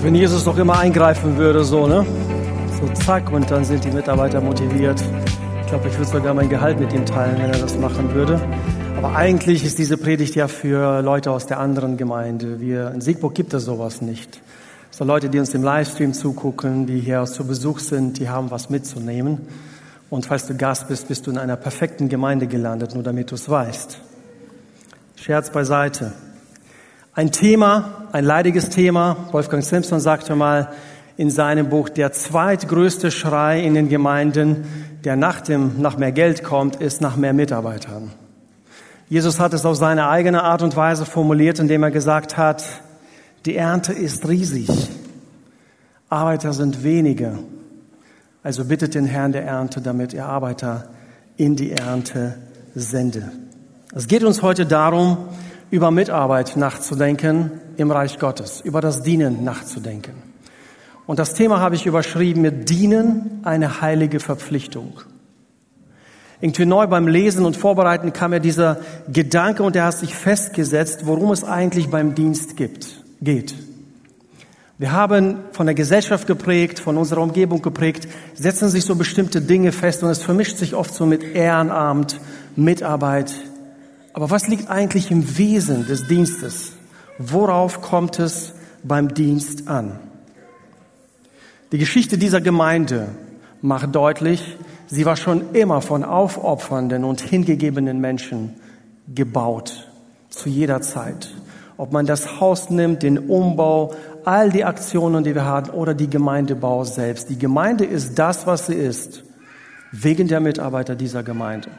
Wenn Jesus doch immer eingreifen würde, so, ne? So zack, und dann sind die Mitarbeiter motiviert. Ich glaube, ich würde sogar mein Gehalt mit ihm teilen, wenn er das machen würde. Aber eigentlich ist diese Predigt ja für Leute aus der anderen Gemeinde. Wir, in Siegburg gibt es sowas nicht. So Leute, die uns im Livestream zugucken, die hier zu Besuch sind, die haben was mitzunehmen. Und falls du Gast bist, bist du in einer perfekten Gemeinde gelandet, nur damit du es weißt. Scherz beiseite. Ein Thema, ein leidiges Thema. Wolfgang Simpson sagte mal in seinem Buch, der zweitgrößte Schrei in den Gemeinden, der nach dem, nach mehr Geld kommt, ist nach mehr Mitarbeitern. Jesus hat es auf seine eigene Art und Weise formuliert, indem er gesagt hat, die Ernte ist riesig, Arbeiter sind wenige. Also bittet den Herrn der Ernte, damit er Arbeiter in die Ernte sende. Es geht uns heute darum, über Mitarbeit nachzudenken im Reich Gottes, über das Dienen nachzudenken. Und das Thema habe ich überschrieben mit Dienen, eine heilige Verpflichtung. Irgendwie neu beim Lesen und Vorbereiten kam mir dieser Gedanke und er hat sich festgesetzt, worum es eigentlich beim Dienst gibt, geht. Wir haben von der Gesellschaft geprägt, von unserer Umgebung geprägt, setzen sich so bestimmte Dinge fest und es vermischt sich oft so mit Ehrenamt, Mitarbeit, aber was liegt eigentlich im Wesen des Dienstes? Worauf kommt es beim Dienst an? Die Geschichte dieser Gemeinde macht deutlich, sie war schon immer von aufopfernden und hingegebenen Menschen gebaut, zu jeder Zeit. Ob man das Haus nimmt, den Umbau, all die Aktionen, die wir haben, oder die Gemeindebau selbst. Die Gemeinde ist das, was sie ist, wegen der Mitarbeiter dieser Gemeinde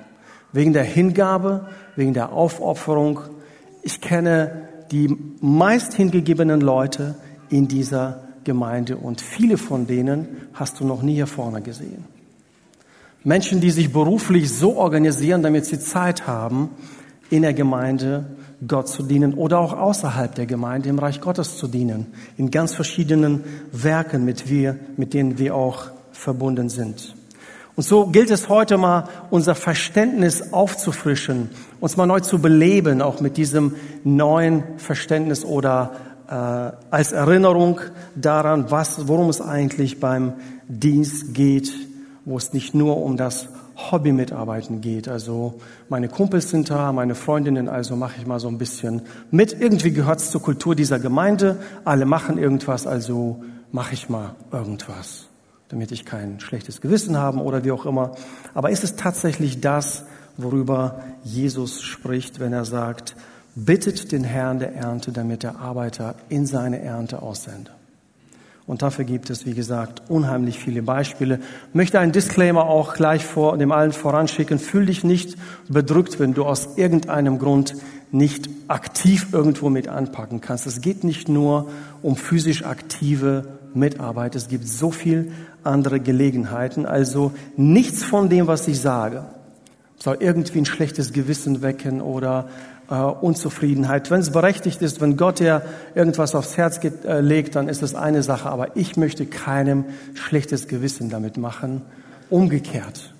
wegen der Hingabe, wegen der Aufopferung. Ich kenne die meist hingegebenen Leute in dieser Gemeinde und viele von denen hast du noch nie hier vorne gesehen. Menschen, die sich beruflich so organisieren, damit sie Zeit haben, in der Gemeinde Gott zu dienen oder auch außerhalb der Gemeinde im Reich Gottes zu dienen, in ganz verschiedenen Werken, mit, wir, mit denen wir auch verbunden sind. Und so gilt es heute mal, unser Verständnis aufzufrischen, uns mal neu zu beleben, auch mit diesem neuen Verständnis oder äh, als Erinnerung daran, was, worum es eigentlich beim Dienst geht, wo es nicht nur um das Hobby-Mitarbeiten geht. Also meine Kumpels sind da, meine Freundinnen, also mache ich mal so ein bisschen mit. Irgendwie gehört es zur Kultur dieser Gemeinde. Alle machen irgendwas, also mache ich mal irgendwas damit ich kein schlechtes Gewissen habe oder wie auch immer. Aber ist es tatsächlich das, worüber Jesus spricht, wenn er sagt, bittet den Herrn der Ernte, damit der Arbeiter in seine Ernte aussende? Und dafür gibt es, wie gesagt, unheimlich viele Beispiele. Ich möchte einen Disclaimer auch gleich vor dem allen voranschicken. Fühl dich nicht bedrückt, wenn du aus irgendeinem Grund nicht aktiv irgendwo mit anpacken kannst. Es geht nicht nur um physisch aktive Mitarbeit. Es gibt so viel andere Gelegenheiten. Also nichts von dem, was ich sage, soll irgendwie ein schlechtes Gewissen wecken oder äh, Unzufriedenheit. Wenn es berechtigt ist, wenn Gott dir irgendwas aufs Herz geht, äh, legt, dann ist das eine Sache. Aber ich möchte keinem schlechtes Gewissen damit machen. Umgekehrt.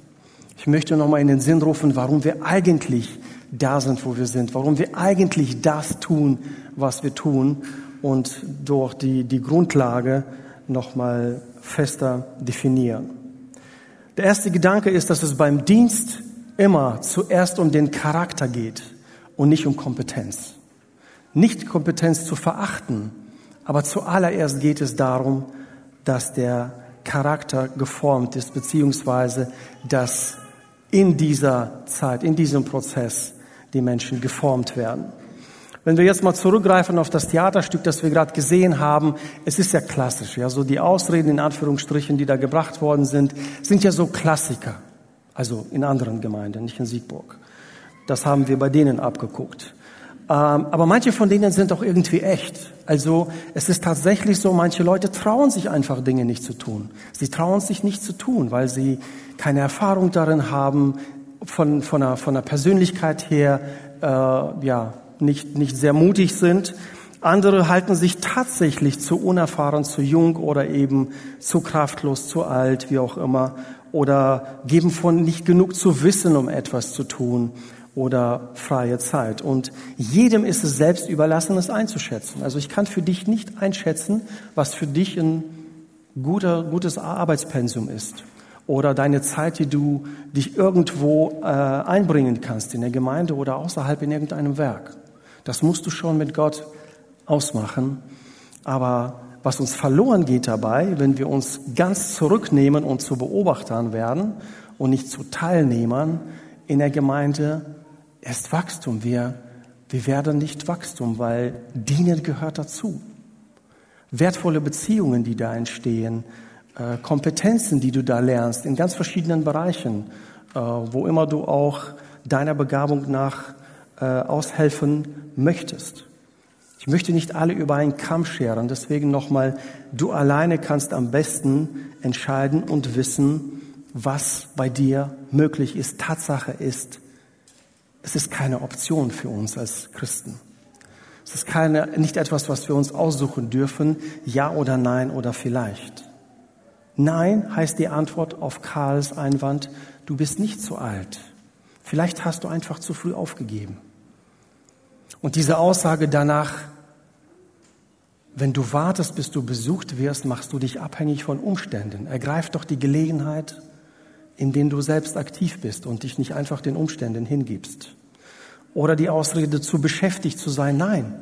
Ich möchte nochmal in den Sinn rufen, warum wir eigentlich da sind, wo wir sind, warum wir eigentlich das tun, was wir tun und durch die, die Grundlage nochmal fester definieren. Der erste Gedanke ist, dass es beim Dienst immer zuerst um den Charakter geht und nicht um Kompetenz. Nicht Kompetenz zu verachten, aber zuallererst geht es darum, dass der Charakter geformt ist, beziehungsweise dass in dieser Zeit, in diesem Prozess die Menschen geformt werden. Wenn wir jetzt mal zurückgreifen auf das Theaterstück, das wir gerade gesehen haben, es ist ja klassisch, ja, so die Ausreden in Anführungsstrichen, die da gebracht worden sind, sind ja so Klassiker. Also in anderen Gemeinden, nicht in Siegburg. Das haben wir bei denen abgeguckt. Ähm, aber manche von denen sind auch irgendwie echt. Also es ist tatsächlich so, manche Leute trauen sich einfach Dinge nicht zu tun. Sie trauen sich nicht zu tun, weil sie keine Erfahrung darin haben, von, von, einer, von einer Persönlichkeit her, äh, ja, nicht, nicht sehr mutig sind. Andere halten sich tatsächlich zu unerfahren, zu jung oder eben zu kraftlos, zu alt, wie auch immer, oder geben von nicht genug zu wissen, um etwas zu tun oder freie Zeit. Und jedem ist es selbst überlassen, es einzuschätzen. Also ich kann für dich nicht einschätzen, was für dich ein guter, gutes Arbeitspensum ist oder deine Zeit, die du dich irgendwo äh, einbringen kannst, in der Gemeinde oder außerhalb in irgendeinem Werk. Das musst du schon mit Gott ausmachen. Aber was uns verloren geht dabei, wenn wir uns ganz zurücknehmen und zu Beobachtern werden und nicht zu Teilnehmern in der Gemeinde, ist Wachstum. Wir, wir werden nicht Wachstum, weil Dienen gehört dazu. Wertvolle Beziehungen, die da entstehen, äh, Kompetenzen, die du da lernst, in ganz verschiedenen Bereichen, äh, wo immer du auch deiner Begabung nach äh, aushelfen möchtest. Ich möchte nicht alle über einen Kamm scheren, deswegen nochmal, du alleine kannst am besten entscheiden und wissen, was bei dir möglich ist. Tatsache ist, es ist keine Option für uns als Christen. Es ist keine, nicht etwas, was wir uns aussuchen dürfen, ja oder nein oder vielleicht. Nein heißt die Antwort auf Karls Einwand, du bist nicht zu alt. Vielleicht hast du einfach zu früh aufgegeben. Und diese Aussage danach, wenn du wartest, bis du besucht wirst, machst du dich abhängig von Umständen. Ergreif doch die Gelegenheit, in denen du selbst aktiv bist und dich nicht einfach den Umständen hingibst. Oder die Ausrede, zu beschäftigt zu sein. Nein,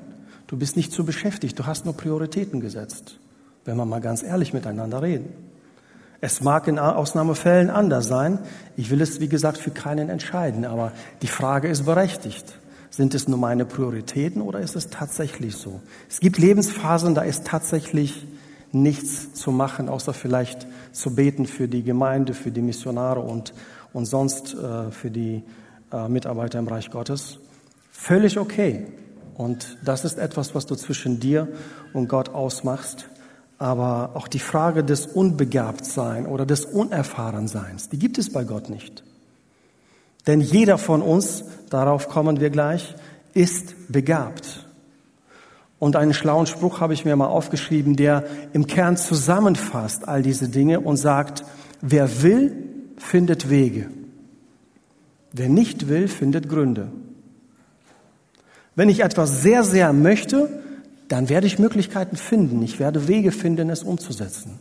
du bist nicht zu beschäftigt, du hast nur Prioritäten gesetzt. Wenn wir mal ganz ehrlich miteinander reden. Es mag in Ausnahmefällen anders sein. Ich will es, wie gesagt, für keinen entscheiden, aber die Frage ist berechtigt. Sind es nur meine Prioritäten oder ist es tatsächlich so? Es gibt Lebensphasen, da ist tatsächlich nichts zu machen, außer vielleicht zu beten für die Gemeinde, für die Missionare und, und sonst äh, für die äh, Mitarbeiter im Reich Gottes. Völlig okay. Und das ist etwas, was du zwischen dir und Gott ausmachst. Aber auch die Frage des Unbegabtsein oder des Unerfahrenseins, die gibt es bei Gott nicht. Denn jeder von uns, darauf kommen wir gleich, ist begabt. Und einen schlauen Spruch habe ich mir mal aufgeschrieben, der im Kern zusammenfasst all diese Dinge und sagt, wer will, findet Wege. Wer nicht will, findet Gründe. Wenn ich etwas sehr, sehr möchte, dann werde ich Möglichkeiten finden. Ich werde Wege finden, es umzusetzen.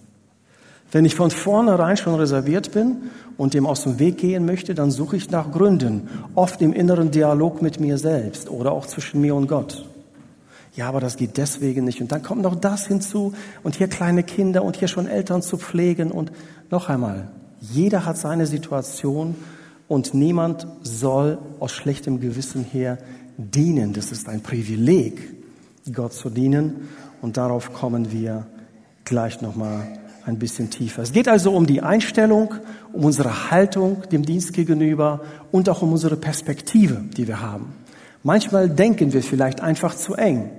Wenn ich von vornherein schon reserviert bin und dem aus dem Weg gehen möchte, dann suche ich nach Gründen, oft im inneren Dialog mit mir selbst oder auch zwischen mir und Gott. Ja, aber das geht deswegen nicht. Und dann kommt noch das hinzu und hier kleine Kinder und hier schon Eltern zu pflegen und noch einmal, jeder hat seine Situation und niemand soll aus schlechtem Gewissen her dienen. Das ist ein Privileg, Gott zu dienen und darauf kommen wir gleich nochmal ein bisschen tiefer. Es geht also um die Einstellung, um unsere Haltung dem Dienst gegenüber und auch um unsere Perspektive, die wir haben. Manchmal denken wir vielleicht einfach zu eng.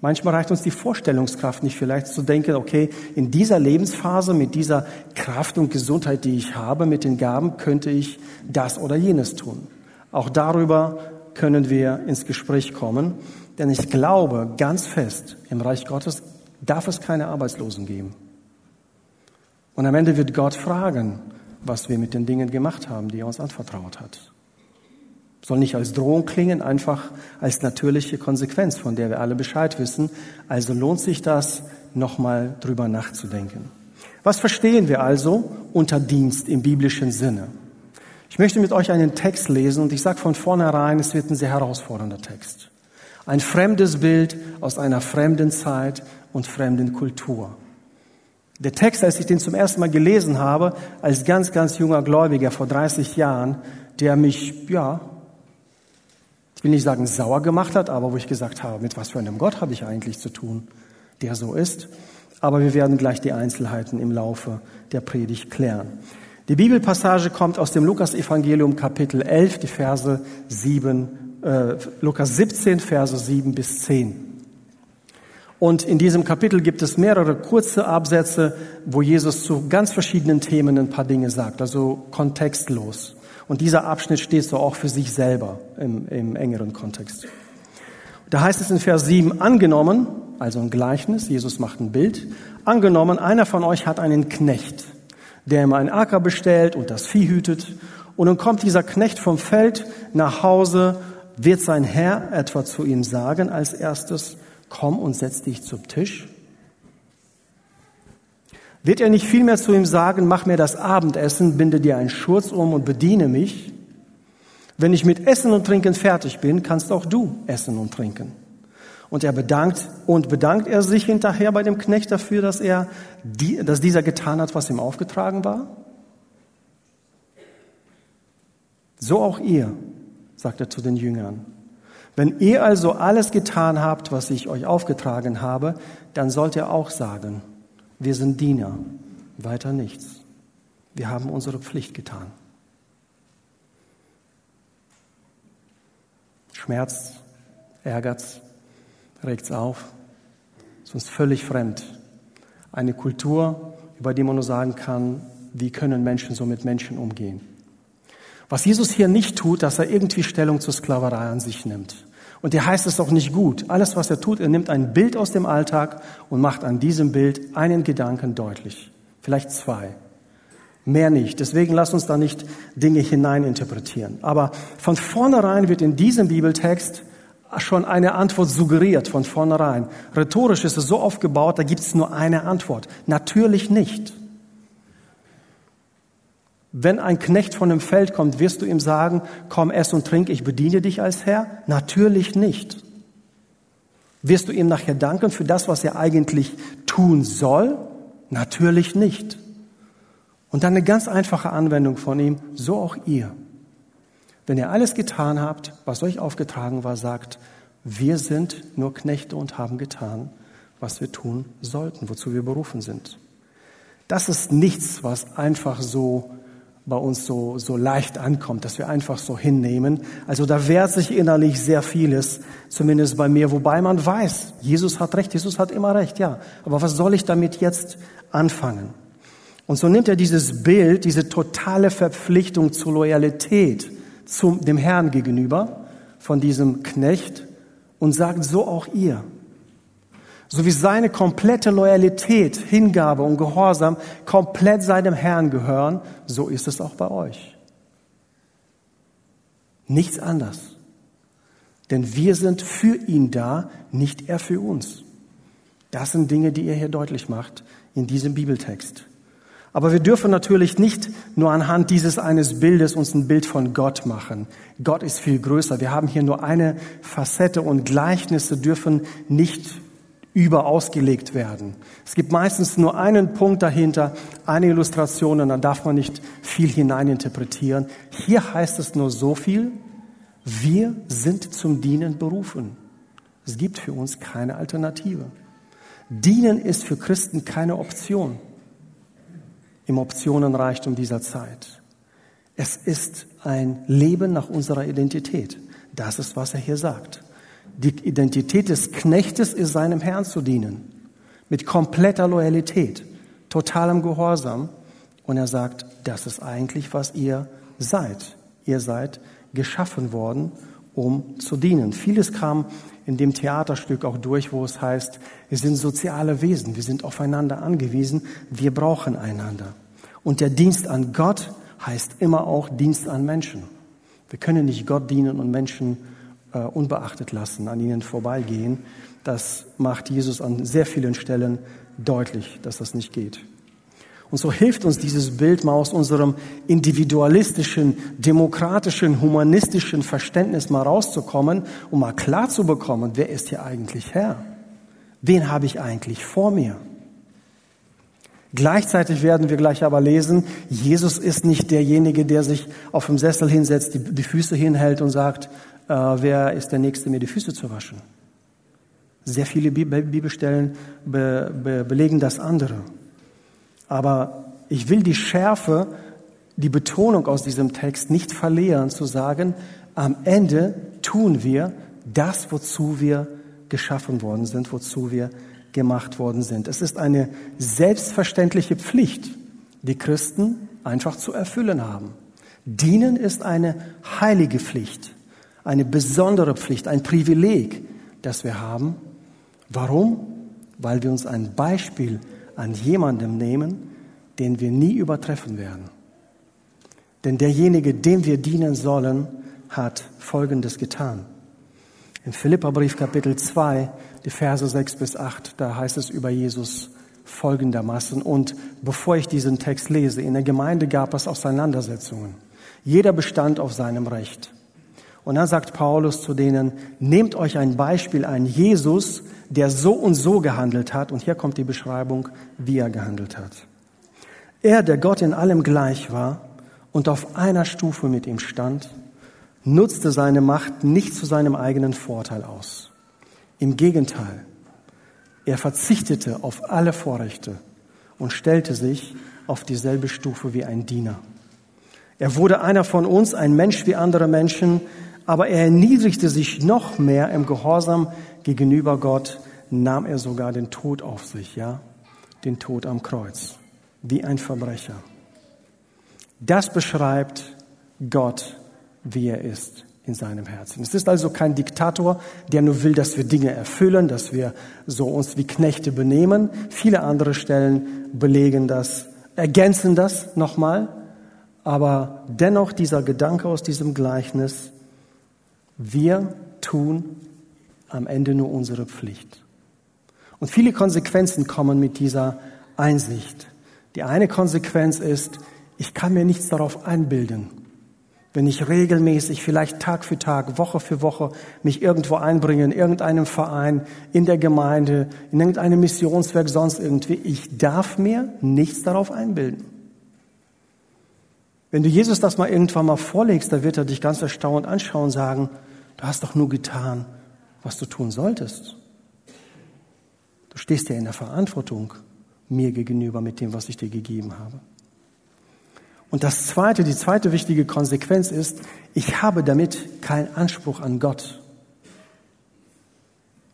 Manchmal reicht uns die Vorstellungskraft nicht vielleicht zu denken, okay, in dieser Lebensphase mit dieser Kraft und Gesundheit, die ich habe, mit den Gaben, könnte ich das oder jenes tun. Auch darüber können wir ins Gespräch kommen, denn ich glaube ganz fest, im Reich Gottes darf es keine Arbeitslosen geben. Und am Ende wird Gott fragen, was wir mit den Dingen gemacht haben, die er uns anvertraut hat. Soll nicht als Drohung klingen, einfach als natürliche Konsequenz, von der wir alle Bescheid wissen. Also lohnt sich das, nochmal drüber nachzudenken. Was verstehen wir also unter Dienst im biblischen Sinne? Ich möchte mit euch einen Text lesen und ich sage von vornherein, es wird ein sehr herausfordernder Text. Ein fremdes Bild aus einer fremden Zeit und fremden Kultur. Der Text, als ich den zum ersten Mal gelesen habe, als ganz, ganz junger Gläubiger vor 30 Jahren, der mich, ja, ich will nicht sagen sauer gemacht hat, aber wo ich gesagt habe, mit was für einem Gott habe ich eigentlich zu tun, der so ist. Aber wir werden gleich die Einzelheiten im Laufe der Predigt klären. Die Bibelpassage kommt aus dem Lukas-Evangelium Kapitel 11, die Verse 7, äh, Lukas 17, Verse 7 bis 10. Und in diesem Kapitel gibt es mehrere kurze Absätze, wo Jesus zu ganz verschiedenen Themen ein paar Dinge sagt, also kontextlos. Und dieser Abschnitt steht so auch für sich selber im, im engeren Kontext. Da heißt es in Vers 7, angenommen, also ein Gleichnis, Jesus macht ein Bild, angenommen, einer von euch hat einen Knecht, der ihm einen Acker bestellt und das Vieh hütet. Und dann kommt dieser Knecht vom Feld, nach Hause, wird sein Herr etwa zu ihm sagen als erstes, komm und setz dich zum Tisch? Wird er nicht vielmehr zu ihm sagen, mach mir das Abendessen, binde dir einen Schurz um und bediene mich? Wenn ich mit Essen und Trinken fertig bin, kannst auch du essen und trinken. Und er bedankt, und bedankt er sich hinterher bei dem Knecht dafür, dass er, die, dass dieser getan hat, was ihm aufgetragen war? So auch ihr, sagt er zu den Jüngern. Wenn ihr also alles getan habt, was ich euch aufgetragen habe, dann sollt ihr auch sagen, wir sind Diener, weiter nichts. Wir haben unsere Pflicht getan. Schmerz, ärgert's, regt's auf, ist uns völlig fremd. Eine Kultur, über die man nur sagen kann, wie können Menschen so mit Menschen umgehen. Was Jesus hier nicht tut, dass er irgendwie Stellung zur Sklaverei an sich nimmt. Und hier heißt es auch nicht gut. Alles, was er tut, er nimmt ein Bild aus dem Alltag und macht an diesem Bild einen Gedanken deutlich. Vielleicht zwei. Mehr nicht. Deswegen lass uns da nicht Dinge hineininterpretieren. Aber von vornherein wird in diesem Bibeltext schon eine Antwort suggeriert, von vornherein. Rhetorisch ist es so aufgebaut, da gibt es nur eine Antwort. Natürlich nicht. Wenn ein Knecht von dem Feld kommt, wirst du ihm sagen, komm, ess und trink, ich bediene dich als Herr? Natürlich nicht. Wirst du ihm nachher danken für das, was er eigentlich tun soll? Natürlich nicht. Und dann eine ganz einfache Anwendung von ihm, so auch ihr. Wenn ihr alles getan habt, was euch aufgetragen war, sagt, wir sind nur Knechte und haben getan, was wir tun sollten, wozu wir berufen sind. Das ist nichts, was einfach so bei uns so, so leicht ankommt, dass wir einfach so hinnehmen. Also da wehrt sich innerlich sehr vieles, zumindest bei mir, wobei man weiß, Jesus hat recht, Jesus hat immer recht, ja. Aber was soll ich damit jetzt anfangen? Und so nimmt er dieses Bild, diese totale Verpflichtung zur Loyalität zum, dem Herrn gegenüber von diesem Knecht und sagt, so auch ihr so wie seine komplette Loyalität, Hingabe und Gehorsam komplett seinem Herrn gehören, so ist es auch bei euch. Nichts anders. Denn wir sind für ihn da, nicht er für uns. Das sind Dinge, die er hier deutlich macht in diesem Bibeltext. Aber wir dürfen natürlich nicht nur anhand dieses eines Bildes uns ein Bild von Gott machen. Gott ist viel größer. Wir haben hier nur eine Facette und Gleichnisse dürfen nicht überausgelegt werden. Es gibt meistens nur einen Punkt dahinter, eine Illustration und dann darf man nicht viel hineininterpretieren. Hier heißt es nur so viel, wir sind zum Dienen berufen. Es gibt für uns keine Alternative. Dienen ist für Christen keine Option im Optionenreichtum dieser Zeit. Es ist ein Leben nach unserer Identität. Das ist, was er hier sagt. Die Identität des Knechtes ist seinem Herrn zu dienen. Mit kompletter Loyalität, totalem Gehorsam. Und er sagt, das ist eigentlich, was ihr seid. Ihr seid geschaffen worden, um zu dienen. Vieles kam in dem Theaterstück auch durch, wo es heißt, wir sind soziale Wesen, wir sind aufeinander angewiesen, wir brauchen einander. Und der Dienst an Gott heißt immer auch Dienst an Menschen. Wir können nicht Gott dienen und Menschen äh, unbeachtet lassen, an ihnen vorbeigehen. Das macht Jesus an sehr vielen Stellen deutlich, dass das nicht geht. Und so hilft uns dieses Bild mal aus unserem individualistischen, demokratischen, humanistischen Verständnis mal rauszukommen, um mal klar zu bekommen, wer ist hier eigentlich Herr? Wen habe ich eigentlich vor mir? Gleichzeitig werden wir gleich aber lesen, Jesus ist nicht derjenige, der sich auf dem Sessel hinsetzt, die, die Füße hinhält und sagt, äh, wer ist der Nächste, mir die Füße zu waschen. Sehr viele Bibelstellen be, be, belegen das andere. Aber ich will die Schärfe, die Betonung aus diesem Text nicht verlieren, zu sagen, am Ende tun wir das, wozu wir geschaffen worden sind, wozu wir gemacht worden sind. Es ist eine selbstverständliche Pflicht, die Christen einfach zu erfüllen haben. Dienen ist eine heilige Pflicht eine besondere Pflicht, ein Privileg, das wir haben. Warum? Weil wir uns ein Beispiel an jemandem nehmen, den wir nie übertreffen werden. Denn derjenige, dem wir dienen sollen, hat Folgendes getan. Im Philipperbrief Kapitel 2, die Verse 6 bis 8, da heißt es über Jesus folgendermaßen. Und bevor ich diesen Text lese, in der Gemeinde gab es Auseinandersetzungen. Jeder bestand auf seinem Recht. Und dann sagt Paulus zu denen, nehmt euch ein Beispiel ein Jesus, der so und so gehandelt hat. Und hier kommt die Beschreibung, wie er gehandelt hat. Er, der Gott in allem gleich war und auf einer Stufe mit ihm stand, nutzte seine Macht nicht zu seinem eigenen Vorteil aus. Im Gegenteil, er verzichtete auf alle Vorrechte und stellte sich auf dieselbe Stufe wie ein Diener. Er wurde einer von uns, ein Mensch wie andere Menschen, aber er erniedrigte sich noch mehr im Gehorsam gegenüber Gott, nahm er sogar den Tod auf sich, ja, den Tod am Kreuz, wie ein Verbrecher. Das beschreibt Gott, wie er ist in seinem Herzen. Es ist also kein Diktator, der nur will, dass wir Dinge erfüllen, dass wir so uns wie Knechte benehmen. Viele andere Stellen belegen das, ergänzen das nochmal. Aber dennoch dieser Gedanke aus diesem Gleichnis, wir tun am Ende nur unsere Pflicht. Und viele Konsequenzen kommen mit dieser Einsicht. Die eine Konsequenz ist, ich kann mir nichts darauf einbilden. Wenn ich regelmäßig, vielleicht Tag für Tag, Woche für Woche mich irgendwo einbringe, in irgendeinem Verein, in der Gemeinde, in irgendeinem Missionswerk, sonst irgendwie, ich darf mir nichts darauf einbilden. Wenn du Jesus das mal irgendwann mal vorlegst, da wird er dich ganz erstaunt anschauen und sagen, du hast doch nur getan, was du tun solltest. Du stehst ja in der Verantwortung mir gegenüber mit dem, was ich dir gegeben habe. Und das zweite, die zweite wichtige Konsequenz ist, ich habe damit keinen Anspruch an Gott.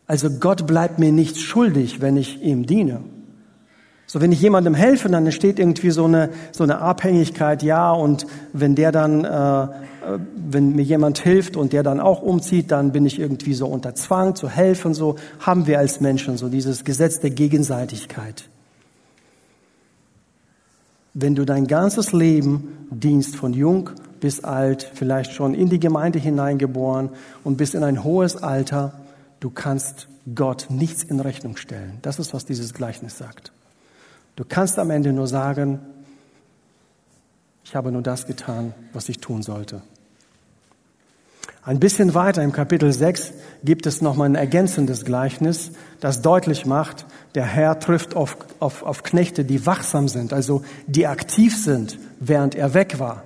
Also Gott bleibt mir nichts schuldig, wenn ich ihm diene. So, wenn ich jemandem helfe, dann entsteht irgendwie so eine, so eine Abhängigkeit, ja, und wenn der dann, äh, wenn mir jemand hilft und der dann auch umzieht, dann bin ich irgendwie so unter Zwang zu helfen, so haben wir als Menschen so dieses Gesetz der Gegenseitigkeit wenn du dein ganzes Leben dienst, von jung bis alt, vielleicht schon in die Gemeinde hineingeboren und bis in ein hohes Alter, du kannst Gott nichts in Rechnung stellen. Das ist, was dieses Gleichnis sagt. Du kannst am Ende nur sagen, ich habe nur das getan, was ich tun sollte. Ein bisschen weiter im Kapitel 6 gibt es nochmal ein ergänzendes Gleichnis, das deutlich macht, der Herr trifft auf, auf, auf Knechte, die wachsam sind, also die aktiv sind, während er weg war.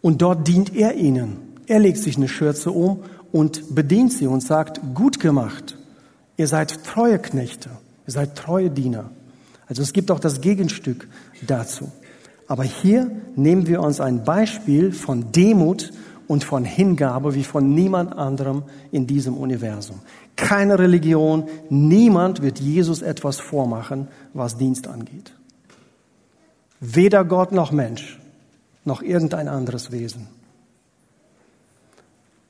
Und dort dient er ihnen. Er legt sich eine Schürze um und bedient sie und sagt, gut gemacht. Ihr seid treue Knechte. Ihr seid treue Diener. Also es gibt auch das Gegenstück dazu. Aber hier nehmen wir uns ein Beispiel von Demut und von Hingabe wie von niemand anderem in diesem Universum. Keine Religion, niemand wird Jesus etwas vormachen, was Dienst angeht. Weder Gott noch Mensch, noch irgendein anderes Wesen.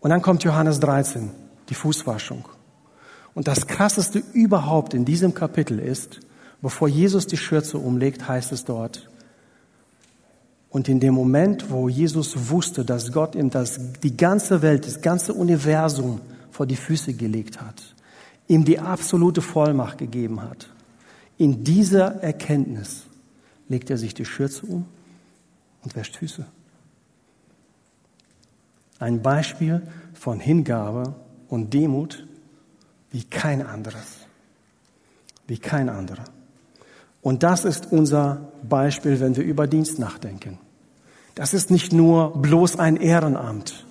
Und dann kommt Johannes 13, die Fußwaschung. Und das Krasseste überhaupt in diesem Kapitel ist, bevor Jesus die Schürze umlegt, heißt es dort, und in dem Moment, wo Jesus wusste, dass Gott ihm das, die ganze Welt, das ganze Universum vor die Füße gelegt hat, ihm die absolute Vollmacht gegeben hat, in dieser Erkenntnis legt er sich die Schürze um und wäscht Füße. Ein Beispiel von Hingabe und Demut wie kein anderes. Wie kein anderer. Und das ist unser Beispiel, wenn wir über Dienst nachdenken. Das ist nicht nur bloß ein Ehrenamt,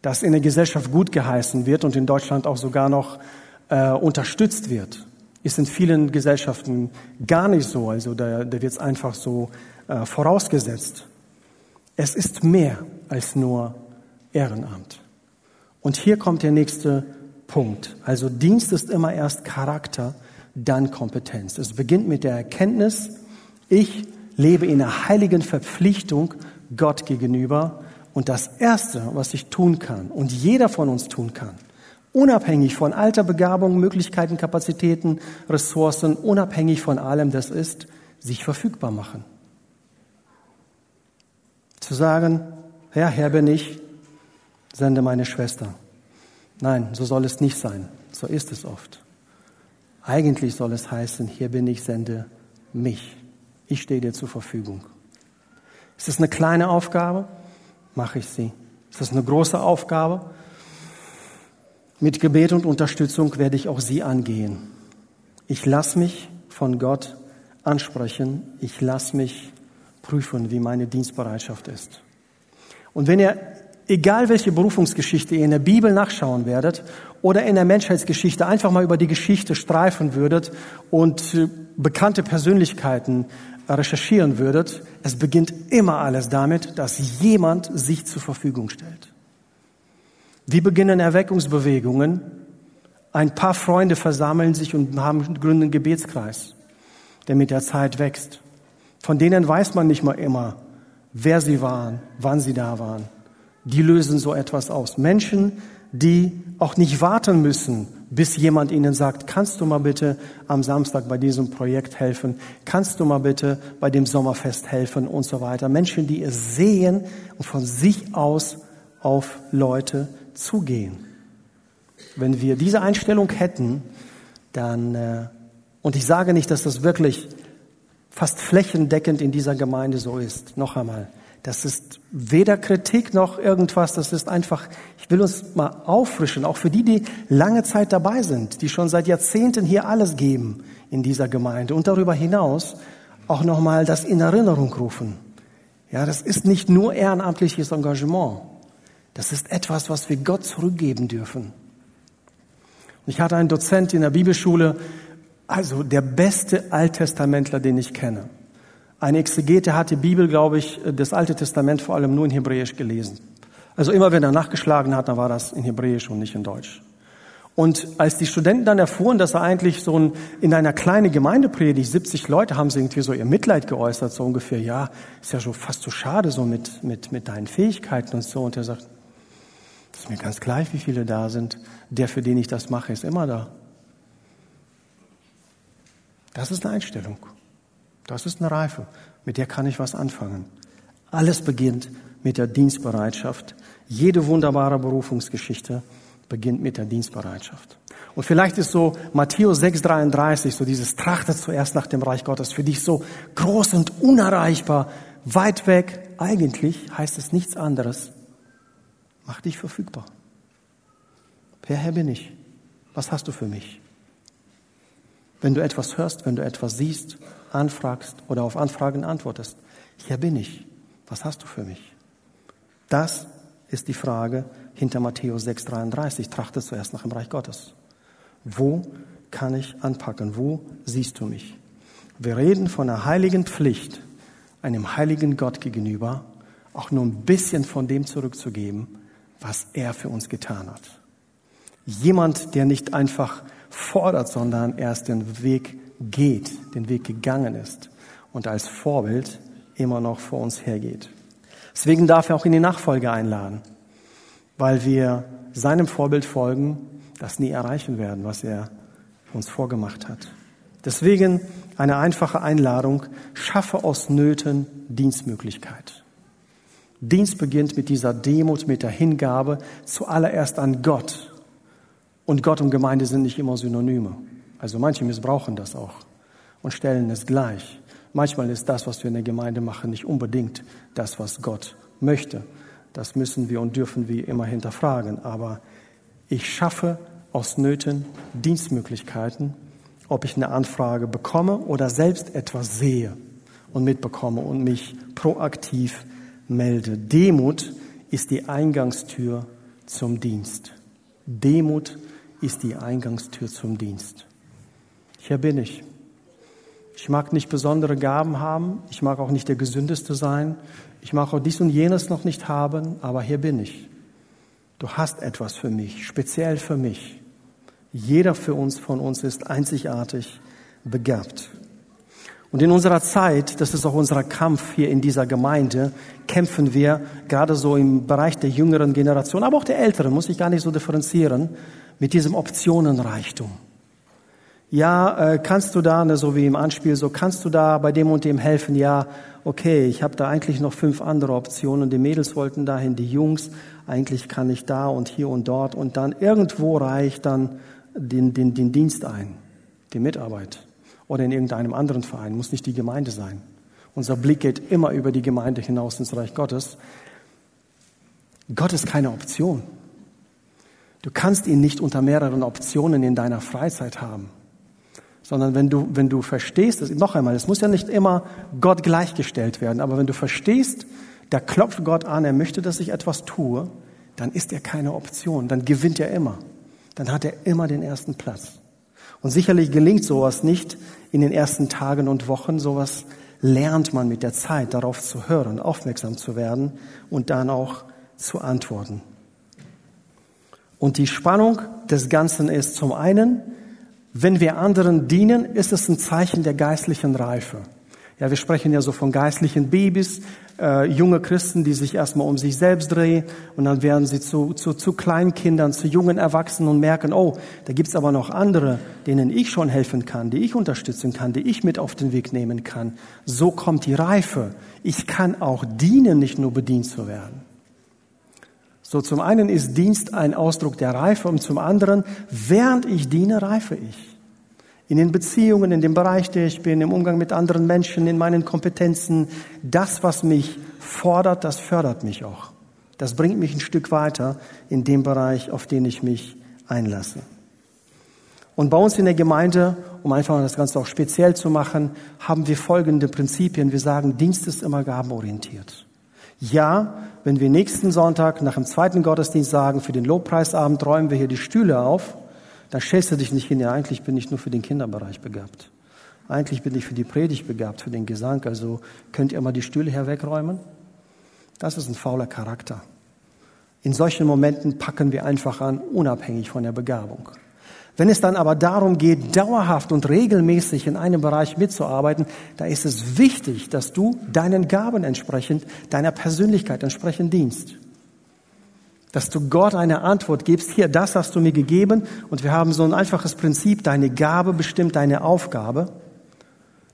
das in der Gesellschaft gut geheißen wird und in Deutschland auch sogar noch äh, unterstützt wird. Ist in vielen Gesellschaften gar nicht so. Also da, da wird es einfach so äh, vorausgesetzt. Es ist mehr als nur Ehrenamt. Und hier kommt der nächste Punkt. Also Dienst ist immer erst Charakter, dann Kompetenz. Es beginnt mit der Erkenntnis, ich lebe in einer heiligen Verpflichtung Gott gegenüber. Und das Erste, was ich tun kann und jeder von uns tun kann, unabhängig von Alter, Begabung, Möglichkeiten, Kapazitäten, Ressourcen, unabhängig von allem, das ist, sich verfügbar machen. Zu sagen, Herr, Herr bin ich, sende meine Schwester. Nein, so soll es nicht sein. So ist es oft. Eigentlich soll es heißen, hier bin ich, sende mich. Ich stehe dir zur Verfügung. Ist es eine kleine Aufgabe? Mache ich sie. Ist es eine große Aufgabe? Mit Gebet und Unterstützung werde ich auch sie angehen. Ich lasse mich von Gott ansprechen. Ich lasse mich prüfen, wie meine Dienstbereitschaft ist. Und wenn ihr, egal welche Berufungsgeschichte ihr in der Bibel nachschauen werdet oder in der Menschheitsgeschichte einfach mal über die Geschichte streifen würdet und äh, bekannte Persönlichkeiten recherchieren würdet, es beginnt immer alles damit, dass jemand sich zur Verfügung stellt. Wie beginnen Erweckungsbewegungen? Ein paar Freunde versammeln sich und haben gründen einen Gebetskreis, der mit der Zeit wächst. Von denen weiß man nicht mal immer, wer sie waren, wann sie da waren. Die lösen so etwas aus. Menschen, die auch nicht warten müssen, bis jemand ihnen sagt, kannst du mal bitte am Samstag bei diesem Projekt helfen? Kannst du mal bitte bei dem Sommerfest helfen und so weiter? Menschen, die es sehen und von sich aus auf Leute zugehen. Wenn wir diese Einstellung hätten, dann, äh, und ich sage nicht, dass das wirklich fast flächendeckend in dieser Gemeinde so ist, noch einmal, das ist weder Kritik noch irgendwas, das ist einfach, ich will uns mal auffrischen, auch für die, die lange Zeit dabei sind, die schon seit Jahrzehnten hier alles geben in dieser Gemeinde und darüber hinaus auch nochmal das in Erinnerung rufen. Ja, das ist nicht nur ehrenamtliches Engagement. Das ist etwas, was wir Gott zurückgeben dürfen. Ich hatte einen Dozent in der Bibelschule, also der beste Alttestamentler, den ich kenne. Ein Exegete hat die Bibel, glaube ich, das Alte Testament vor allem nur in Hebräisch gelesen. Also immer wenn er nachgeschlagen hat, dann war das in Hebräisch und nicht in Deutsch. Und als die Studenten dann erfuhren, dass er eigentlich so ein, in einer kleinen Gemeinde predigt, 70 Leute haben sie irgendwie so ihr Mitleid geäußert, so ungefähr, ja, ist ja schon fast so schade so mit, mit, mit deinen Fähigkeiten und so. Und er sagt, das ist mir ganz gleich, wie viele da sind. Der, für den ich das mache, ist immer da. Das ist eine Einstellung. Das ist eine Reife, mit der kann ich was anfangen. Alles beginnt mit der Dienstbereitschaft. Jede wunderbare Berufungsgeschichte beginnt mit der Dienstbereitschaft. Und vielleicht ist so Matthäus 6,33, so dieses Trachtet zuerst nach dem Reich Gottes, für dich so groß und unerreichbar, weit weg. Eigentlich heißt es nichts anderes. Mach dich verfügbar. Herr, Herr bin ich. Was hast du für mich? Wenn du etwas hörst, wenn du etwas siehst, anfragst oder auf Anfragen antwortest. Hier bin ich. Was hast du für mich? Das ist die Frage hinter Matthäus 6,33. Trachte zuerst nach dem Reich Gottes. Wo kann ich anpacken? Wo siehst du mich? Wir reden von einer heiligen Pflicht, einem heiligen Gott gegenüber, auch nur ein bisschen von dem zurückzugeben, was er für uns getan hat. Jemand, der nicht einfach fordert, sondern erst den Weg geht, den Weg gegangen ist und als Vorbild immer noch vor uns hergeht. Deswegen darf er auch in die Nachfolge einladen, weil wir seinem Vorbild folgen, das nie erreichen werden, was er uns vorgemacht hat. Deswegen eine einfache Einladung, schaffe aus Nöten Dienstmöglichkeit. Dienst beginnt mit dieser Demut, mit der Hingabe zuallererst an Gott. Und Gott und Gemeinde sind nicht immer Synonyme. Also manche missbrauchen das auch und stellen es gleich. Manchmal ist das, was wir in der Gemeinde machen, nicht unbedingt das, was Gott möchte. Das müssen wir und dürfen wir immer hinterfragen. Aber ich schaffe aus Nöten Dienstmöglichkeiten, ob ich eine Anfrage bekomme oder selbst etwas sehe und mitbekomme und mich proaktiv melde. Demut ist die Eingangstür zum Dienst. Demut ist die Eingangstür zum Dienst. Hier bin ich. Ich mag nicht besondere Gaben haben. Ich mag auch nicht der Gesündeste sein. Ich mag auch dies und jenes noch nicht haben, aber hier bin ich. Du hast etwas für mich, speziell für mich. Jeder für uns von uns ist einzigartig begabt. Und in unserer Zeit, das ist auch unser Kampf hier in dieser Gemeinde, kämpfen wir gerade so im Bereich der jüngeren Generation, aber auch der älteren, muss ich gar nicht so differenzieren, mit diesem Optionenreichtum ja, äh, kannst du da, ne, so wie im Anspiel, so kannst du da bei dem und dem helfen? Ja, okay, ich habe da eigentlich noch fünf andere Optionen. Die Mädels wollten dahin, die Jungs, eigentlich kann ich da und hier und dort und dann irgendwo reicht dann den, den, den Dienst ein, die Mitarbeit oder in irgendeinem anderen Verein, muss nicht die Gemeinde sein. Unser Blick geht immer über die Gemeinde hinaus ins Reich Gottes. Gott ist keine Option. Du kannst ihn nicht unter mehreren Optionen in deiner Freizeit haben, sondern wenn du, wenn du verstehst, das, noch einmal, es muss ja nicht immer Gott gleichgestellt werden, aber wenn du verstehst, da klopft Gott an, er möchte, dass ich etwas tue, dann ist er keine Option, dann gewinnt er immer, dann hat er immer den ersten Platz. Und sicherlich gelingt sowas nicht in den ersten Tagen und Wochen, sowas lernt man mit der Zeit, darauf zu hören, aufmerksam zu werden und dann auch zu antworten. Und die Spannung des Ganzen ist zum einen, wenn wir anderen dienen, ist es ein Zeichen der geistlichen Reife. Ja, wir sprechen ja so von geistlichen Babys, äh, junge Christen, die sich erstmal um sich selbst drehen und dann werden sie zu, zu, zu Kleinkindern, zu jungen Erwachsenen und merken, oh, da gibt's aber noch andere, denen ich schon helfen kann, die ich unterstützen kann, die ich mit auf den Weg nehmen kann. So kommt die Reife. Ich kann auch dienen, nicht nur bedient zu werden. So zum einen ist Dienst ein Ausdruck der Reife und zum anderen, während ich diene, reife ich in den Beziehungen, in dem Bereich, der ich bin, im Umgang mit anderen Menschen, in meinen Kompetenzen. Das, was mich fordert, das fördert mich auch. Das bringt mich ein Stück weiter in dem Bereich, auf den ich mich einlasse. Und bei uns in der Gemeinde, um einfach das Ganze auch speziell zu machen, haben wir folgende Prinzipien. Wir sagen, Dienst ist immer gabenorientiert. Ja, wenn wir nächsten Sonntag nach dem zweiten Gottesdienst sagen, für den Lobpreisabend räumen wir hier die Stühle auf, da stellst du dich nicht hin, ja, eigentlich bin ich nur für den Kinderbereich begabt. Eigentlich bin ich für die Predigt begabt, für den Gesang. Also könnt ihr mal die Stühle hier wegräumen? Das ist ein fauler Charakter. In solchen Momenten packen wir einfach an, unabhängig von der Begabung. Wenn es dann aber darum geht, dauerhaft und regelmäßig in einem Bereich mitzuarbeiten, da ist es wichtig, dass du deinen Gaben entsprechend, deiner Persönlichkeit entsprechend dienst. Dass du Gott eine Antwort gibst, hier, das hast du mir gegeben und wir haben so ein einfaches Prinzip, deine Gabe bestimmt deine Aufgabe,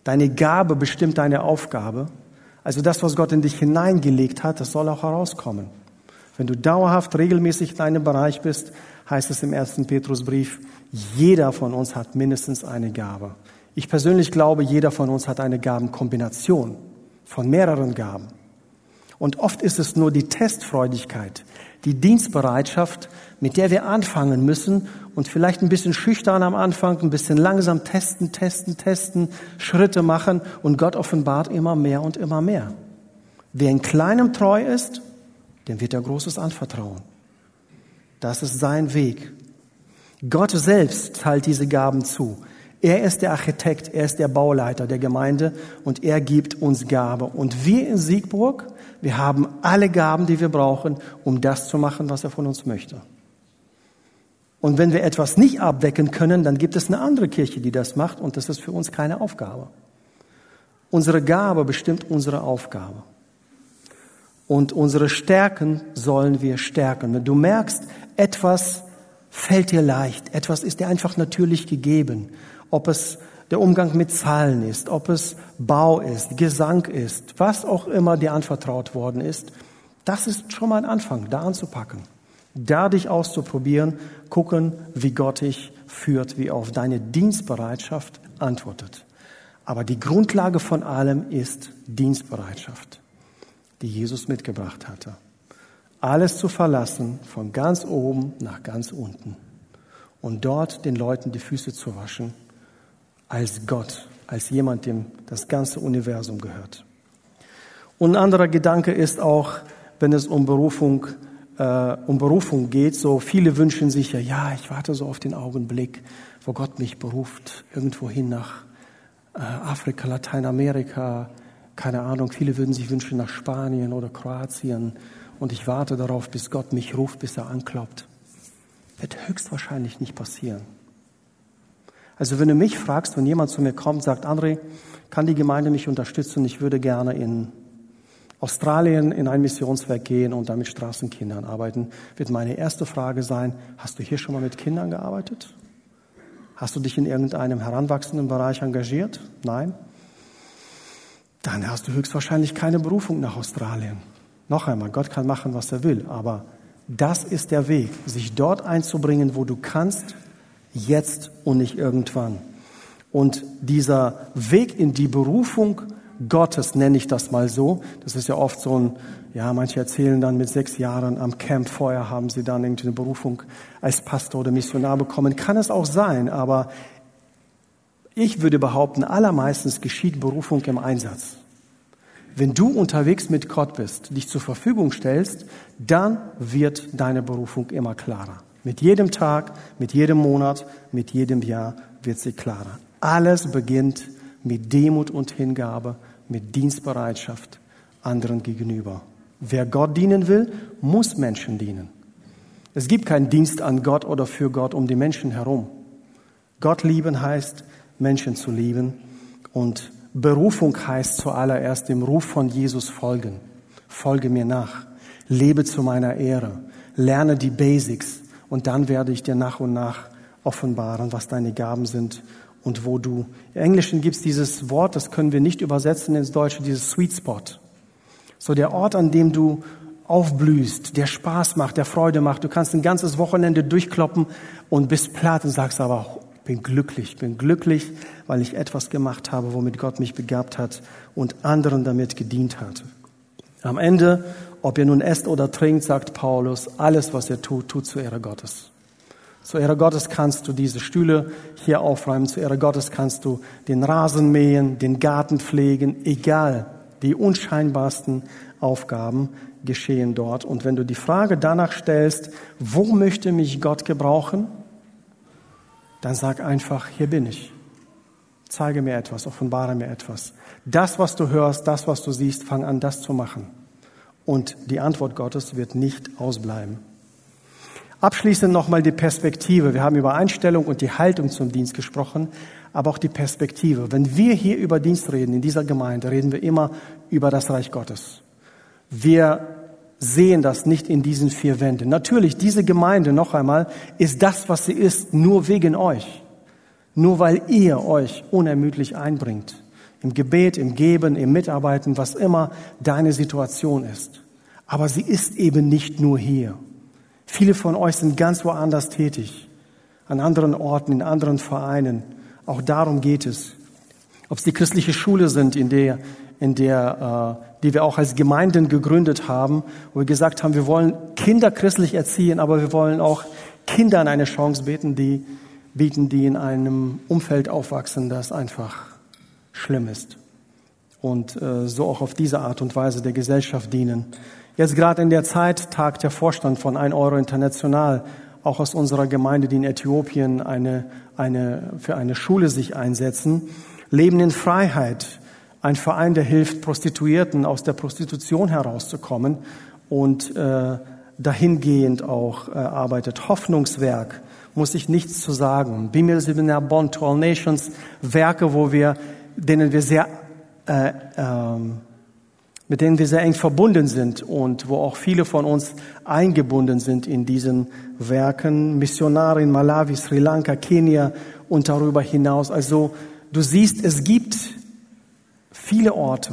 deine Gabe bestimmt deine Aufgabe, also das, was Gott in dich hineingelegt hat, das soll auch herauskommen. Wenn du dauerhaft, regelmäßig in einem Bereich bist, heißt es im ersten Petrusbrief, jeder von uns hat mindestens eine Gabe. Ich persönlich glaube, jeder von uns hat eine Gabenkombination von mehreren Gaben. Und oft ist es nur die Testfreudigkeit, die Dienstbereitschaft, mit der wir anfangen müssen und vielleicht ein bisschen schüchtern am Anfang, ein bisschen langsam testen, testen, testen, Schritte machen und Gott offenbart immer mehr und immer mehr. Wer in kleinem treu ist, dem wird er Großes anvertrauen. Das ist sein Weg. Gott selbst teilt diese Gaben zu. Er ist der Architekt, er ist der Bauleiter der Gemeinde und er gibt uns Gabe. Und wir in Siegburg, wir haben alle Gaben, die wir brauchen, um das zu machen, was er von uns möchte. Und wenn wir etwas nicht abdecken können, dann gibt es eine andere Kirche, die das macht und das ist für uns keine Aufgabe. Unsere Gabe bestimmt unsere Aufgabe. Und unsere Stärken sollen wir stärken. Wenn du merkst, etwas fällt dir leicht, etwas ist dir einfach natürlich gegeben, ob es der Umgang mit Zahlen ist, ob es Bau ist, Gesang ist, was auch immer dir anvertraut worden ist, das ist schon mal ein Anfang, da anzupacken, da dich auszuprobieren, gucken, wie Gott dich führt, wie auf deine Dienstbereitschaft antwortet. Aber die Grundlage von allem ist Dienstbereitschaft, die Jesus mitgebracht hatte. Alles zu verlassen, von ganz oben nach ganz unten. Und dort den Leuten die Füße zu waschen als Gott, als jemand, dem das ganze Universum gehört. Und ein anderer Gedanke ist auch, wenn es um Berufung, äh, um Berufung geht, so viele wünschen sich ja, ja, ich warte so auf den Augenblick, wo Gott mich beruft, irgendwo hin nach äh, Afrika, Lateinamerika, keine Ahnung, viele würden sich wünschen nach Spanien oder Kroatien und ich warte darauf, bis Gott mich ruft, bis er ankloppt. Wird höchstwahrscheinlich nicht passieren. Also wenn du mich fragst, wenn jemand zu mir kommt, sagt, André, kann die Gemeinde mich unterstützen? Ich würde gerne in Australien in ein Missionswerk gehen und da mit Straßenkindern arbeiten, wird meine erste Frage sein, hast du hier schon mal mit Kindern gearbeitet? Hast du dich in irgendeinem heranwachsenden Bereich engagiert? Nein? Dann hast du höchstwahrscheinlich keine Berufung nach Australien. Noch einmal, Gott kann machen, was er will, aber Das ist der Weg, sich dort einzubringen, wo du kannst, jetzt und nicht irgendwann. Und dieser Weg in die Berufung Gottes, nenne ich das mal so, das ist ja oft so ein, ja, manche erzählen dann mit sechs Jahren am Camp vorher haben sie dann irgendwie eine Berufung als Pastor oder Missionar bekommen. Kann es auch sein, aber ich würde behaupten, allermeistens geschieht Berufung im Einsatz. Wenn du unterwegs mit Gott bist, dich zur Verfügung stellst, dann wird deine Berufung immer klarer. Mit jedem Tag, mit jedem Monat, mit jedem Jahr wird sie klarer. Alles beginnt mit Demut und Hingabe, mit Dienstbereitschaft anderen gegenüber. Wer Gott dienen will, muss Menschen dienen. Es gibt keinen Dienst an Gott oder für Gott um die Menschen herum. Gott lieben heißt, Menschen zu lieben und Berufung heißt zuallererst dem Ruf von Jesus folgen. Folge mir nach. Lebe zu meiner Ehre. Lerne die Basics. Und dann werde ich dir nach und nach offenbaren, was deine Gaben sind und wo du. Im Englischen gibt es dieses Wort, das können wir nicht übersetzen ins Deutsche, dieses Sweet Spot. So der Ort, an dem du aufblühst, der Spaß macht, der Freude macht. Du kannst ein ganzes Wochenende durchkloppen und bist platt und sagst aber, bin glücklich, bin glücklich, weil ich etwas gemacht habe, womit Gott mich begabt hat und anderen damit gedient hat. Am Ende, ob ihr nun esst oder trinkt, sagt Paulus, alles, was ihr tut, tut zur Ehre Gottes. Zur Ehre Gottes kannst du diese Stühle hier aufräumen, zur Ehre Gottes kannst du den Rasen mähen, den Garten pflegen, egal, die unscheinbarsten Aufgaben geschehen dort. Und wenn du die Frage danach stellst, wo möchte mich Gott gebrauchen, dann sag einfach, hier bin ich. Zeige mir etwas, offenbare mir etwas. Das, was du hörst, das, was du siehst, fang an, das zu machen. Und die Antwort Gottes wird nicht ausbleiben. Abschließend nochmal die Perspektive. Wir haben über Einstellung und die Haltung zum Dienst gesprochen, aber auch die Perspektive. Wenn wir hier über Dienst reden in dieser Gemeinde, reden wir immer über das Reich Gottes. Wir sehen das nicht in diesen vier Wänden. Natürlich, diese Gemeinde, noch einmal, ist das, was sie ist, nur wegen euch. Nur weil ihr euch unermüdlich einbringt. Im Gebet, im Geben, im Mitarbeiten, was immer deine Situation ist. Aber sie ist eben nicht nur hier. Viele von euch sind ganz woanders tätig. An anderen Orten, in anderen Vereinen. Auch darum geht es. Ob es die christliche Schule sind, in der, in der, äh, die wir auch als Gemeinden gegründet haben, wo wir gesagt haben, wir wollen Kinder christlich erziehen, aber wir wollen auch Kindern eine Chance bieten, die bieten, die in einem Umfeld aufwachsen, das einfach schlimm ist. Und äh, so auch auf diese Art und Weise der Gesellschaft dienen. Jetzt gerade in der Zeit tagt der Vorstand von 1 Euro International auch aus unserer Gemeinde, die in Äthiopien eine, eine, für eine Schule sich einsetzen. Leben in Freiheit ein Verein, der hilft, Prostituierten aus der Prostitution herauszukommen und äh, dahingehend auch äh, arbeitet. Hoffnungswerk, muss ich nichts zu sagen. Bimel Seminar Bond to All Nations, Werke, wo wir, denen wir sehr, äh, ähm, mit denen wir sehr eng verbunden sind und wo auch viele von uns eingebunden sind in diesen Werken. Missionare in Malawi, Sri Lanka, Kenia und darüber hinaus. Also du siehst, es gibt viele Orte,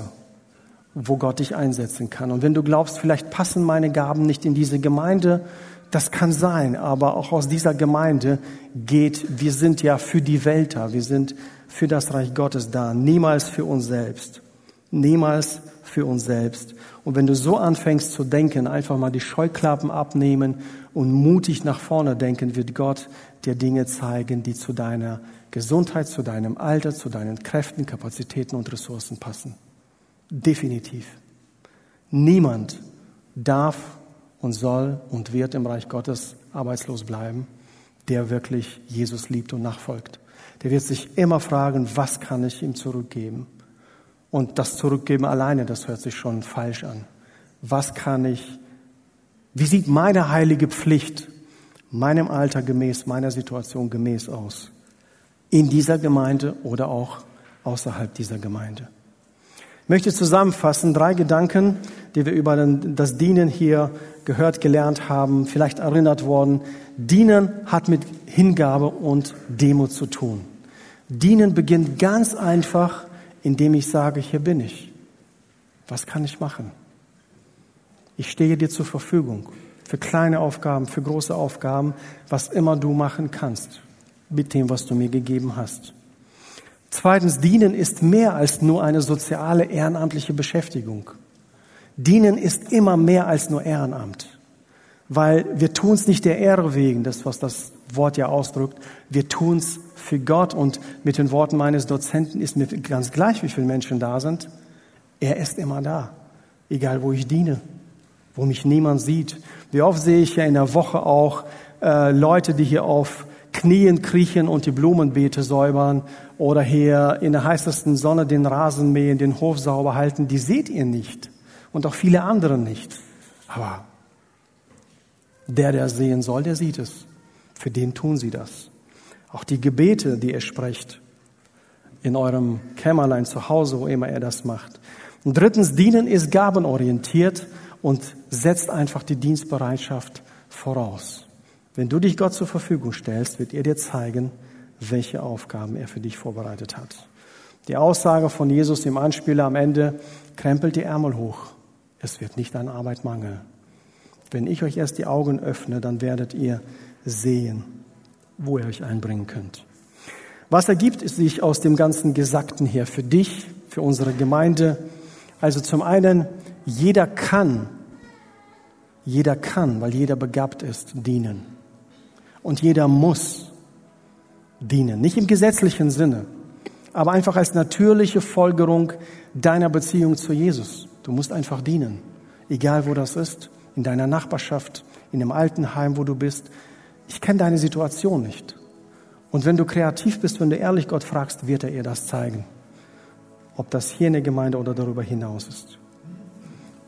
wo Gott dich einsetzen kann. Und wenn du glaubst, vielleicht passen meine Gaben nicht in diese Gemeinde, das kann sein, aber auch aus dieser Gemeinde geht, wir sind ja für die Welt da, wir sind für das Reich Gottes da, niemals für uns selbst. Niemals für uns selbst. Und wenn du so anfängst zu denken, einfach mal die Scheuklappen abnehmen und mutig nach vorne denken, wird Gott dir Dinge zeigen, die zu deiner Gesundheit zu deinem Alter, zu deinen Kräften, Kapazitäten und Ressourcen passen. Definitiv. Niemand darf und soll und wird im Reich Gottes arbeitslos bleiben, der wirklich Jesus liebt und nachfolgt. Der wird sich immer fragen, was kann ich ihm zurückgeben? Und das Zurückgeben alleine, das hört sich schon falsch an. Was kann ich, wie sieht meine heilige Pflicht meinem Alter gemäß, meiner Situation gemäß aus? In dieser Gemeinde oder auch außerhalb dieser Gemeinde. Ich möchte zusammenfassen drei Gedanken, die wir über das Dienen hier gehört, gelernt haben, vielleicht erinnert worden. Dienen hat mit Hingabe und Demut zu tun. Dienen beginnt ganz einfach, indem ich sage, hier bin ich. Was kann ich machen? Ich stehe dir zur Verfügung. für kleine Aufgaben, für große Aufgaben, was immer du machen kannst mit dem, was du mir gegeben hast. Zweitens, dienen ist mehr als nur eine soziale, ehrenamtliche Beschäftigung. Dienen ist immer mehr als nur Ehrenamt, weil wir tun es nicht der Ehre wegen, das was das Wort ja ausdrückt, wir tun es für Gott und mit den Worten meines Dozenten ist mir ganz gleich, wie viele Menschen da sind. Er ist immer da, egal wo ich diene, wo mich niemand sieht. Wie oft sehe ich ja in der Woche auch äh, Leute, die hier auf Knien kriechen und die Blumenbeete säubern oder hier in der heißesten Sonne den Rasen mähen, den Hof sauber halten, die seht ihr nicht und auch viele andere nicht. Aber der, der sehen soll, der sieht es. Für den tun sie das. Auch die Gebete, die ihr sprecht, in eurem Kämmerlein zu Hause, wo immer er das macht. Und drittens, dienen ist gabenorientiert und setzt einfach die Dienstbereitschaft voraus. Wenn du dich Gott zur Verfügung stellst, wird er dir zeigen, welche Aufgaben er für dich vorbereitet hat. Die Aussage von Jesus im Anspieler am Ende, krempelt die Ärmel hoch. Es wird nicht an Arbeit mangeln. Wenn ich euch erst die Augen öffne, dann werdet ihr sehen, wo ihr euch einbringen könnt. Was ergibt sich aus dem ganzen Gesagten hier für dich, für unsere Gemeinde? Also zum einen, jeder kann, jeder kann, weil jeder begabt ist, dienen und jeder muss dienen. Nicht im gesetzlichen Sinne, aber einfach als natürliche Folgerung deiner Beziehung zu Jesus. Du musst einfach dienen, egal wo das ist, in deiner Nachbarschaft, in dem Altenheim, wo du bist. Ich kenne deine Situation nicht. Und wenn du kreativ bist, wenn du ehrlich Gott fragst, wird er ihr das zeigen. Ob das hier in der Gemeinde oder darüber hinaus ist.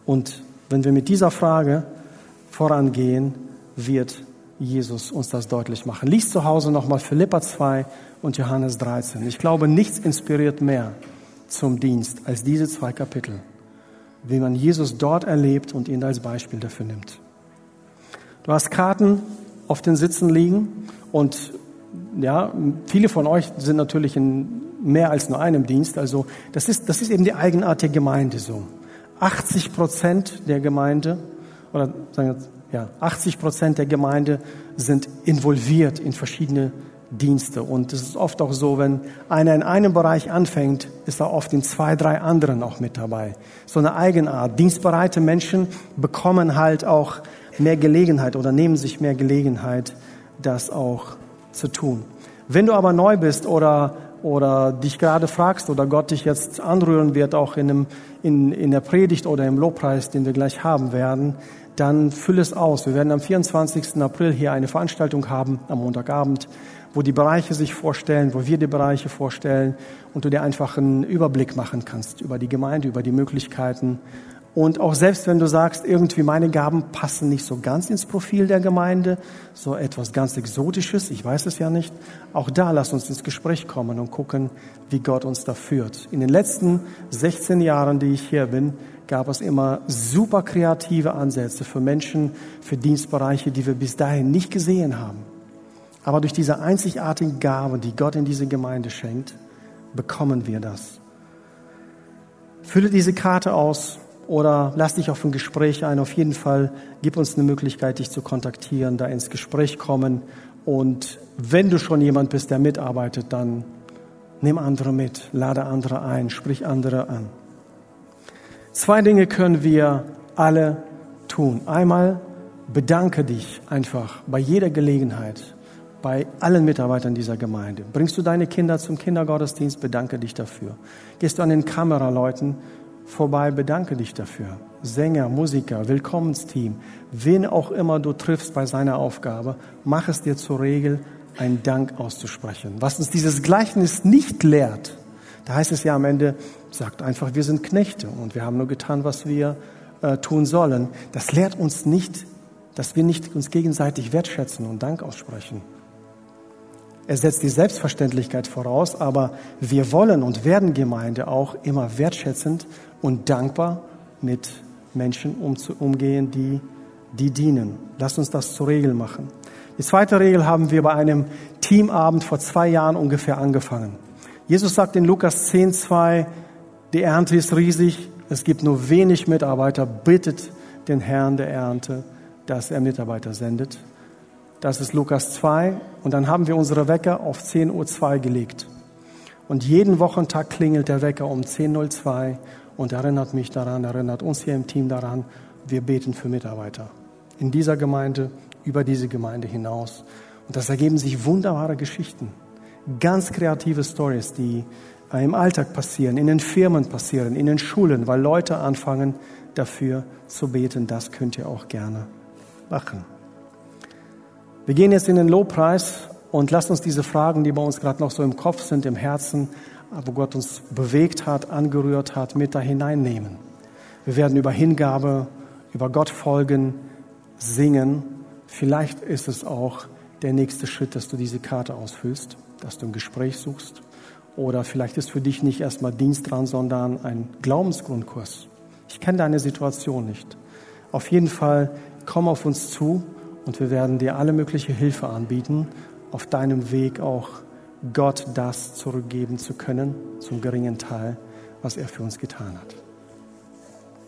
Und wenn wir mit dieser Frage vorangehen, wird Jesus uns das deutlich machen. Lies zu Hause nochmal Philippa 2 und Johannes 13. Ich glaube, nichts inspiriert mehr zum Dienst als diese zwei Kapitel, wie man Jesus dort erlebt und ihn als Beispiel dafür nimmt. Du hast Karten auf den Sitzen liegen und ja, viele von euch sind natürlich in mehr als nur einem Dienst. Also das ist, das ist eben die Eigenart der Gemeinde so. 80 Prozent der Gemeinde oder sagen wir ja, 80 Prozent der Gemeinde sind involviert in verschiedene Dienste. Und es ist oft auch so, wenn einer in einem Bereich anfängt, ist er oft in zwei, drei anderen auch mit dabei. So eine Eigenart. Dienstbereite Menschen bekommen halt auch mehr Gelegenheit oder nehmen sich mehr Gelegenheit, das auch zu tun. Wenn du aber neu bist oder oder dich gerade fragst oder Gott dich jetzt anrühren wird, auch in, einem, in, in der Predigt oder im Lobpreis, den wir gleich haben werden, dann fülle es aus. Wir werden am 24. April hier eine Veranstaltung haben, am Montagabend, wo die Bereiche sich vorstellen, wo wir die Bereiche vorstellen und du dir einfach einen Überblick machen kannst über die Gemeinde, über die Möglichkeiten. Und auch selbst wenn du sagst, irgendwie meine Gaben passen nicht so ganz ins Profil der Gemeinde, so etwas ganz Exotisches, ich weiß es ja nicht, auch da lass uns ins Gespräch kommen und gucken, wie Gott uns da führt. In den letzten 16 Jahren, die ich hier bin, gab es immer super kreative Ansätze für Menschen, für Dienstbereiche, die wir bis dahin nicht gesehen haben. Aber durch diese einzigartigen Gaben, die Gott in diese Gemeinde schenkt, bekommen wir das. Fülle diese Karte aus oder lass dich auf ein Gespräch ein. Auf jeden Fall gib uns eine Möglichkeit, dich zu kontaktieren, da ins Gespräch kommen. Und wenn du schon jemand bist, der mitarbeitet, dann nimm andere mit, lade andere ein, sprich andere an. Zwei Dinge können wir alle tun. Einmal bedanke dich einfach bei jeder Gelegenheit, bei allen Mitarbeitern dieser Gemeinde. Bringst du deine Kinder zum Kindergottesdienst, bedanke dich dafür. Gehst du an den Kameraleuten vorbei, bedanke dich dafür. Sänger, Musiker, Willkommensteam, wen auch immer du triffst bei seiner Aufgabe, mach es dir zur Regel, einen Dank auszusprechen. Was uns dieses Gleichnis nicht lehrt, da heißt es ja am Ende, sagt einfach, wir sind Knechte und wir haben nur getan, was wir äh, tun sollen. Das lehrt uns nicht, dass wir nicht uns gegenseitig wertschätzen und Dank aussprechen. Er setzt die Selbstverständlichkeit voraus, aber wir wollen und werden Gemeinde auch immer wertschätzend und dankbar mit Menschen umgehen, die, die dienen. Lass uns das zur Regel machen. Die zweite Regel haben wir bei einem Teamabend vor zwei Jahren ungefähr angefangen. Jesus sagt in Lukas 10, 2, die Ernte ist riesig, es gibt nur wenig Mitarbeiter, bittet den Herrn der Ernte, dass er Mitarbeiter sendet. Das ist Lukas 2. Und dann haben wir unsere Wecker auf 10.02 Uhr gelegt. Und jeden Wochentag klingelt der Wecker um 10.02 Uhr und erinnert mich daran, erinnert uns hier im Team daran, wir beten für Mitarbeiter. In dieser Gemeinde, über diese Gemeinde hinaus. Und das ergeben sich wunderbare Geschichten. Ganz kreative Stories, die im Alltag passieren, in den Firmen passieren, in den Schulen, weil Leute anfangen, dafür zu beten. Das könnt ihr auch gerne machen. Wir gehen jetzt in den Lobpreis und lasst uns diese Fragen, die bei uns gerade noch so im Kopf sind, im Herzen, wo Gott uns bewegt hat, angerührt hat, mit da hineinnehmen. Wir werden über Hingabe, über Gott folgen, singen. Vielleicht ist es auch der nächste Schritt, dass du diese Karte ausfüllst, dass du ein Gespräch suchst. Oder vielleicht ist für dich nicht erstmal Dienst dran, sondern ein Glaubensgrundkurs. Ich kenne deine Situation nicht. Auf jeden Fall komm auf uns zu und wir werden dir alle mögliche Hilfe anbieten, auf deinem Weg auch Gott das zurückgeben zu können, zum geringen Teil, was er für uns getan hat.